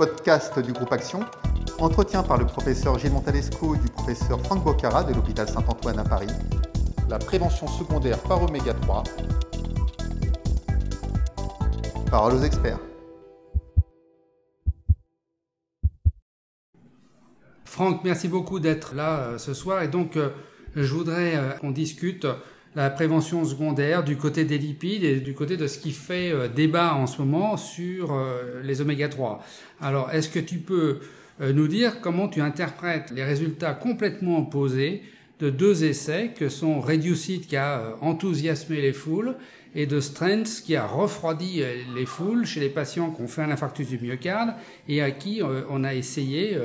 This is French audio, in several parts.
podcast du groupe Action, entretien par le professeur Gilles Montalesco et du professeur Franck Bocara de l'hôpital Saint-Antoine à Paris, la prévention secondaire par oméga 3. Parole aux experts. Franck, merci beaucoup d'être là euh, ce soir. Et donc, euh, je voudrais euh, qu'on discute la prévention secondaire du côté des lipides et du côté de ce qui fait euh, débat en ce moment sur euh, les oméga 3. Alors, est-ce que tu peux euh, nous dire comment tu interprètes les résultats complètement opposés de deux essais que sont Reducit qui a enthousiasmé les foules et de Strength qui a refroidi les foules chez les patients qui ont fait un infarctus du myocarde et à qui on a essayé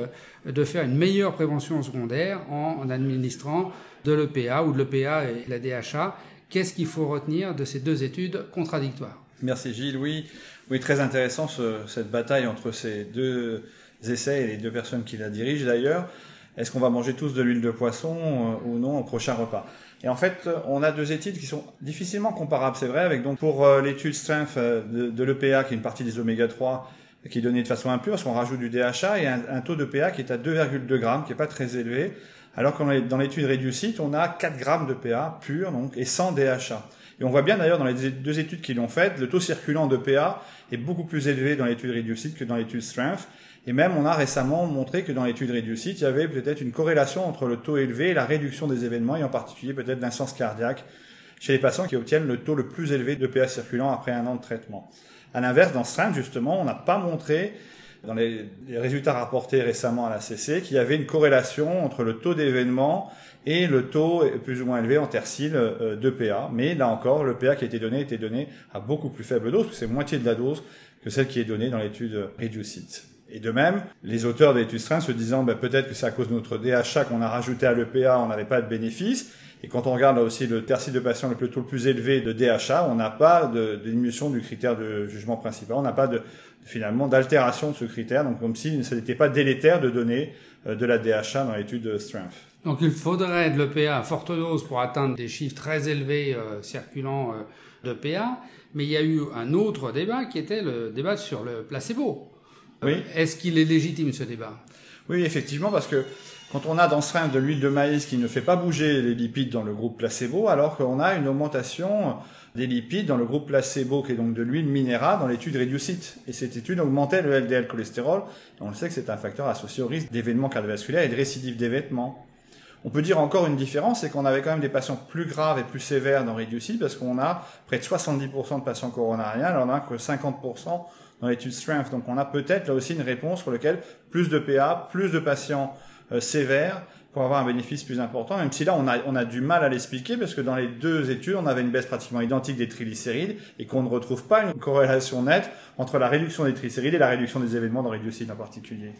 de faire une meilleure prévention secondaire en administrant de l'EPA ou de l'EPA et la DHA. Qu'est-ce qu'il faut retenir de ces deux études contradictoires? Merci Gilles. Oui, oui très intéressant cette bataille entre ces deux essais et les deux personnes qui la dirigent d'ailleurs. Est-ce qu'on va manger tous de l'huile de poisson euh, ou non au prochain repas Et en fait, on a deux études qui sont difficilement comparables, c'est vrai, avec donc pour euh, l'étude Strength euh, de, l'EPA, qui est une partie des oméga 3, qui est donnée de façon impure, parce qu'on rajoute du DHA, et un, un taux d'EPA qui est à 2,2 grammes, qui n'est pas très élevé, alors que dans l'étude Reducit, on a 4 grammes de PA pur donc, et sans DHA. Et on voit bien d'ailleurs dans les deux études qui l'ont faites, le taux circulant de PA est beaucoup plus élevé dans l'étude Reducit que dans l'étude Strength. Et même on a récemment montré que dans l'étude Reducit, il y avait peut-être une corrélation entre le taux élevé et la réduction des événements, et en particulier peut-être d'insuffisance cardiaque chez les patients qui obtiennent le taux le plus élevé de PA circulant après un an de traitement. À l'inverse, dans Strength, justement, on n'a pas montré dans les, résultats rapportés récemment à la CC qu'il y avait une corrélation entre le taux d'événement et le taux plus ou moins élevé en tercile euh, de PA. Mais là encore, le PA qui a été donné était donné à beaucoup plus faible dose, c'est moitié de la dose que celle qui est donnée dans l'étude Reducit. Et de même, les auteurs de l'étude Strain se disant ben, peut-être que c'est à cause de notre DHA qu'on a rajouté à l'EPA, on n'avait pas de bénéfice. Et quand on regarde là aussi le tercile de patient le plus élevé de DHA, on n'a pas de, diminution du critère de jugement principal, on n'a pas de, finalement d'altération de ce critère, donc comme si ce n'était pas délétère de donner euh, de la DHA dans l'étude Strength. Donc il faudrait de l'EPA à forte dose pour atteindre des chiffres très élevés euh, circulant euh, de PA, mais il y a eu un autre débat qui était le débat sur le placebo. Oui. Est-ce qu'il est légitime ce débat? Oui, effectivement, parce que quand on a dans ce rein de l'huile de maïs qui ne fait pas bouger les lipides dans le groupe placebo, alors qu'on a une augmentation des lipides dans le groupe placebo, qui est donc de l'huile minérale, dans l'étude Reducit. Et cette étude augmentait le LDL cholestérol. Et on le sait que c'est un facteur associé au risque d'événements cardiovasculaires et de récidive d'événements. On peut dire encore une différence, c'est qu'on avait quand même des patients plus graves et plus sévères dans Reducit, parce qu'on a près de 70% de patients coronariens, alors on n'a que 50% dans l'étude Strength. Donc on a peut-être là aussi une réponse pour laquelle plus de PA, plus de patients euh, sévères pour avoir un bénéfice plus important, même si là on a, du mal à l'expliquer parce que dans les deux études on avait une baisse pratiquement identique des triglycérides et qu'on ne retrouve pas une corrélation nette entre la réduction des triglycérides et la réduction des événements dans réducide en particulier.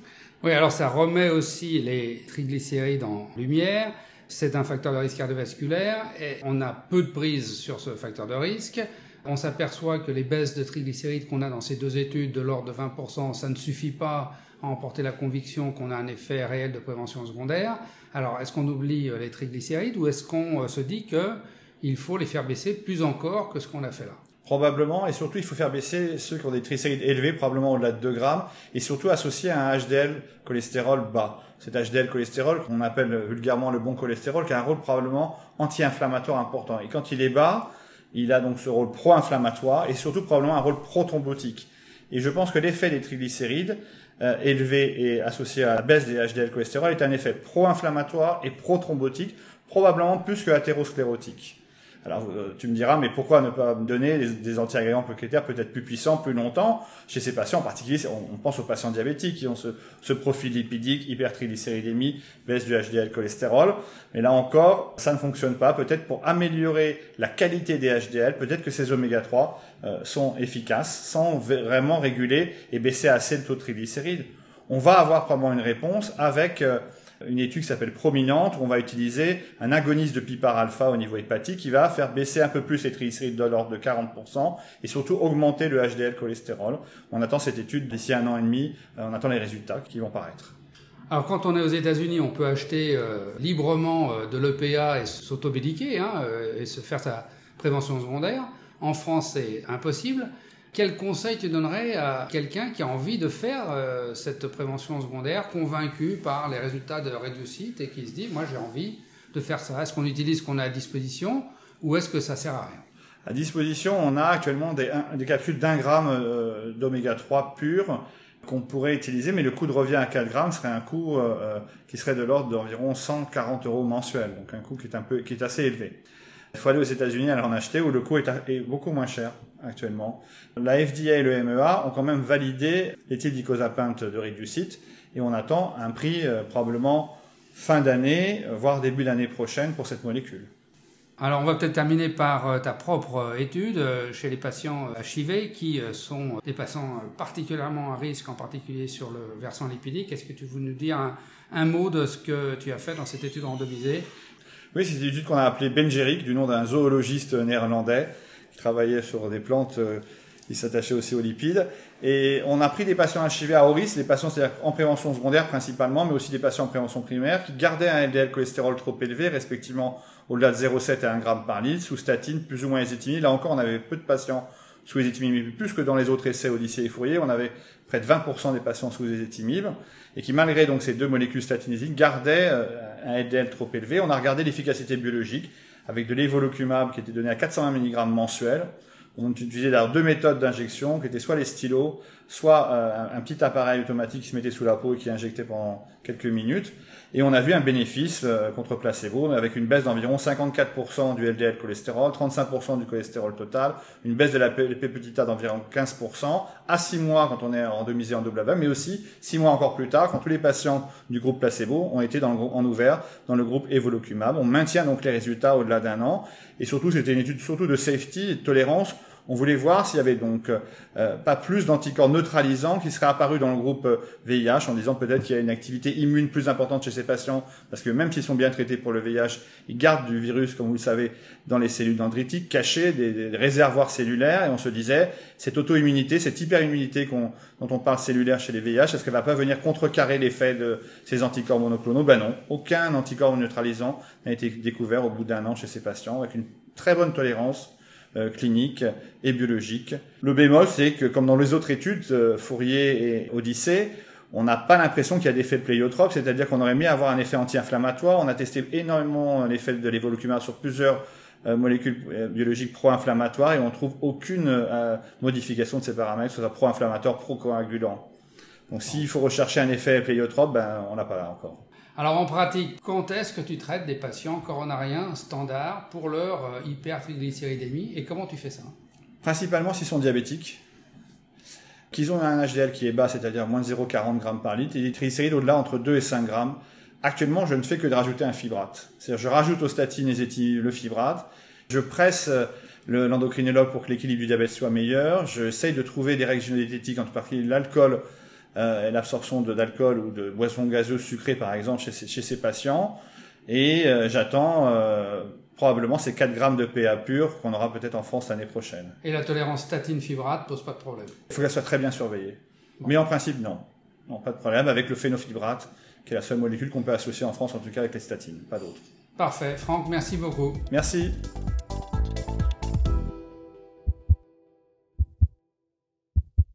Oui, alors ça remet aussi les triglycérides en lumière. C'est un facteur de risque cardiovasculaire et on a peu de prise sur ce facteur de risque. On s'aperçoit que les baisses de triglycérides qu'on a dans ces deux études de l'ordre de 20%, ça ne suffit pas à emporter la conviction qu'on a un effet réel de prévention secondaire. Alors, est-ce qu'on oublie euh, les triglycérides ou est-ce qu'on euh, se dit qu'il faut les faire baisser plus encore que ce qu'on a fait là? Probablement, et surtout il faut faire baisser ceux qui ont des triglycérides élevés, probablement au-delà de 2 grammes, et surtout associer à un HDL cholestérol bas. Cet HDL cholestérol qu'on appelle vulgairement le bon cholestérol, qui a un rôle probablement anti-inflammatoire important. Et quand il est bas, il a donc ce rôle pro-inflammatoire et surtout probablement un rôle pro-thrombotique. Et je pense que l'effet des triglycérides euh, élevé et associé à la baisse des HDL cholestérol est un effet pro-inflammatoire et pro-thrombotique, probablement plus que athérosclérotique. Alors euh, tu me diras, mais pourquoi ne pas me donner des, des antiagrégants plaquettaires peut-être plus puissants, plus longtemps Chez ces patients, en particulier, on, pense aux patients diabétiques qui ont ce, profil lipidique, hypertriglycéridémie, baisse du HDL cholestérol. Mais là encore, ça ne fonctionne pas. Peut-être pour améliorer la qualité des HDL, peut-être que ces oméga 3 euh, sont efficaces sans vraiment réguler et baisser assez le taux de. On va avoir probablement une réponse avec... Euh, une étude qui s'appelle Prominente, où on va utiliser un agoniste de PIPAR alpha au niveau hépatique qui va faire baisser un peu plus les triglycérides de l'ordre de 40% et surtout augmenter le HDL cholestérol. On attend cette étude d'ici un an et demi, euh, on attend les résultats qui vont paraître. Alors quand on est aux États-Unis, on peut acheter euh, librement euh, de l'EPA et s'automédiquer hein, et se faire sa prévention secondaire. En France, c'est impossible. Quel conseil tu donnerais à quelqu'un qui a envie de faire euh, cette prévention secondaire, convaincu par les résultats de réussite et qui se dit, moi j'ai envie de faire ça. Est-ce qu'on utilise ce qu'on a à disposition ou est-ce que ça sert à rien? À disposition, on a actuellement des, capsules d'un gramme euh, d'oméga 3 pur qu'on pourrait utiliser, mais le coût de revient à 4 grammes serait un coût euh, qui serait de l'ordre d'environ 140 euros mensuel, donc un coût qui est, un peu, qui est assez élevé. Il faut aller aux États-Unis à en acheter où le coût est, beaucoup moins cher actuellement. La FDA et le MEA ont quand même validé l'éthyldicosapeinte de Reducit et on attend un prix euh, probablement fin d'année, euh, voire début d'année prochaine pour cette molécule. Alors on va peut-être terminer par euh, ta propre étude chez les patients HIV qui sont des patients particulièrement à risque, en particulier sur le versant lipidique. Est-ce que tu veux nous dire un, un, mot de ce que tu as fait dans cette étude randomisée? Oui, c'est une étude qu'on a appelée Bengeric, du nom d'un zoologiste néerlandais travaillait sur des plantes euh, qui s'attachaient aussi aux lipides. Et on a pris des patients HIV à haut risque, des patients en prévention secondaire principalement, mais aussi des patients en prévention primaire, qui gardaient un LDL cholestérol trop élevé, respectivement au-delà de 0,7 et 1 g par litre, sous statine, plus ou moins ézetimibe. Là encore, on avait peu de patients sous ézetimibe, plus que dans les autres essais Odyssée et Fourier. On avait près de 20% des patients sous ézetimibe, et qui malgré donc ces deux molécules statinisées gardaient euh, un LDL trop élevé. On a regardé l'efficacité biologique avec de l'évolucumab qui était donné à 420 mg mensuel. On utilisait d'ailleurs deux méthodes d'injection qui étaient soit les stylos, soit euh, un petit appareil automatique qui se mettait sous la peau et qui injectait pendant quelques minutes. Et on a vu un bénéfice euh, contre placebo avec une baisse d'environ 54% du LDL cholestérol, 35% du cholestérol total, une baisse de la P d'environ 15%, à 6 mois quand on est randomisé en double AVM, mais aussi 6 mois encore plus tard quand tous les patients du groupe placebo ont été dans le, en ouvert dans le groupe evolocumab. On maintient donc les résultats au-delà d'un an. Et surtout, c'était une étude surtout de safety et de tolérance on voulait voir s'il y avait donc euh, pas plus d'anticorps neutralisants qui seraient apparus dans le groupe VIH euh, en disant peut-être qu'il y a une activité immune plus importante chez ces patients parce que même s'ils sont bien traités pour le VIH, ils gardent du virus, comme vous le savez, dans les cellules dendritiques, cachées, des, réservoirs cellulaires et on se disait cette auto-immunité, cette hyper-immunité dont on parle cellulaire chez les VIH, est-ce qu'elle va pas venir contrecarrer l'effet de ces anticorps monoclonaux? Ben non, aucun anticorps neutralisant n'a été découvert au bout d'un an chez ces patients avec une très bonne tolérance euh, clinique et biologique. Le bémol, c'est que comme dans les autres études, euh, Fourier et Odyssée, on n'a pas l'impression qu'il y a d'effet pléiotrope, c'est-à-dire qu'on aurait à avoir un effet anti-inflammatoire. On a testé énormément l'effet de l'évolucumab sur plusieurs euh, molécules biologiques pro-inflammatoires et on trouve aucune modification de ces paramètres, soit pro-inflammatoire, pro-coagulant. Donc s'il faut rechercher un effet pléiotrope, ben, on n'a pas là encore. Alors en pratique, quand est-ce que tu traites des patients coronariens standards pour leur euh, hypertriglycéridémie et comment tu fais ça? Principalement s'ils sont diabétiques, qu'ils ont un HDL qui est bas, c'est-à-dire moins de 0,40 g par litre, et des triglycérides au-delà entre 2 et 5 grammes. Actuellement, je ne fais que de rajouter un fibrate. C'est-à-dire je rajoute aux statines et le fibrate, je presse l'endocrinologue pour que l'équilibre du diabète soit meilleur, j'essaye de trouver des règles génétiques, en particulier l'alcool euh, l'absorption d'alcool ou de boissons gazeuses sucrées par exemple chez, chez ces patients. Et euh, j'attends euh, probablement ces 4 grammes de PA pur qu'on aura peut-être en France l'année prochaine. Et la tolérance statine-fibrate pose pas de problème Il faut qu'elle soit très bien surveillée. Mais en principe, non. Non, pas de problème avec le phénofibrate, qui est la seule molécule qu'on peut associer en France, en tout cas avec les statines, pas d'autres. Parfait. Franck, merci beaucoup. Merci.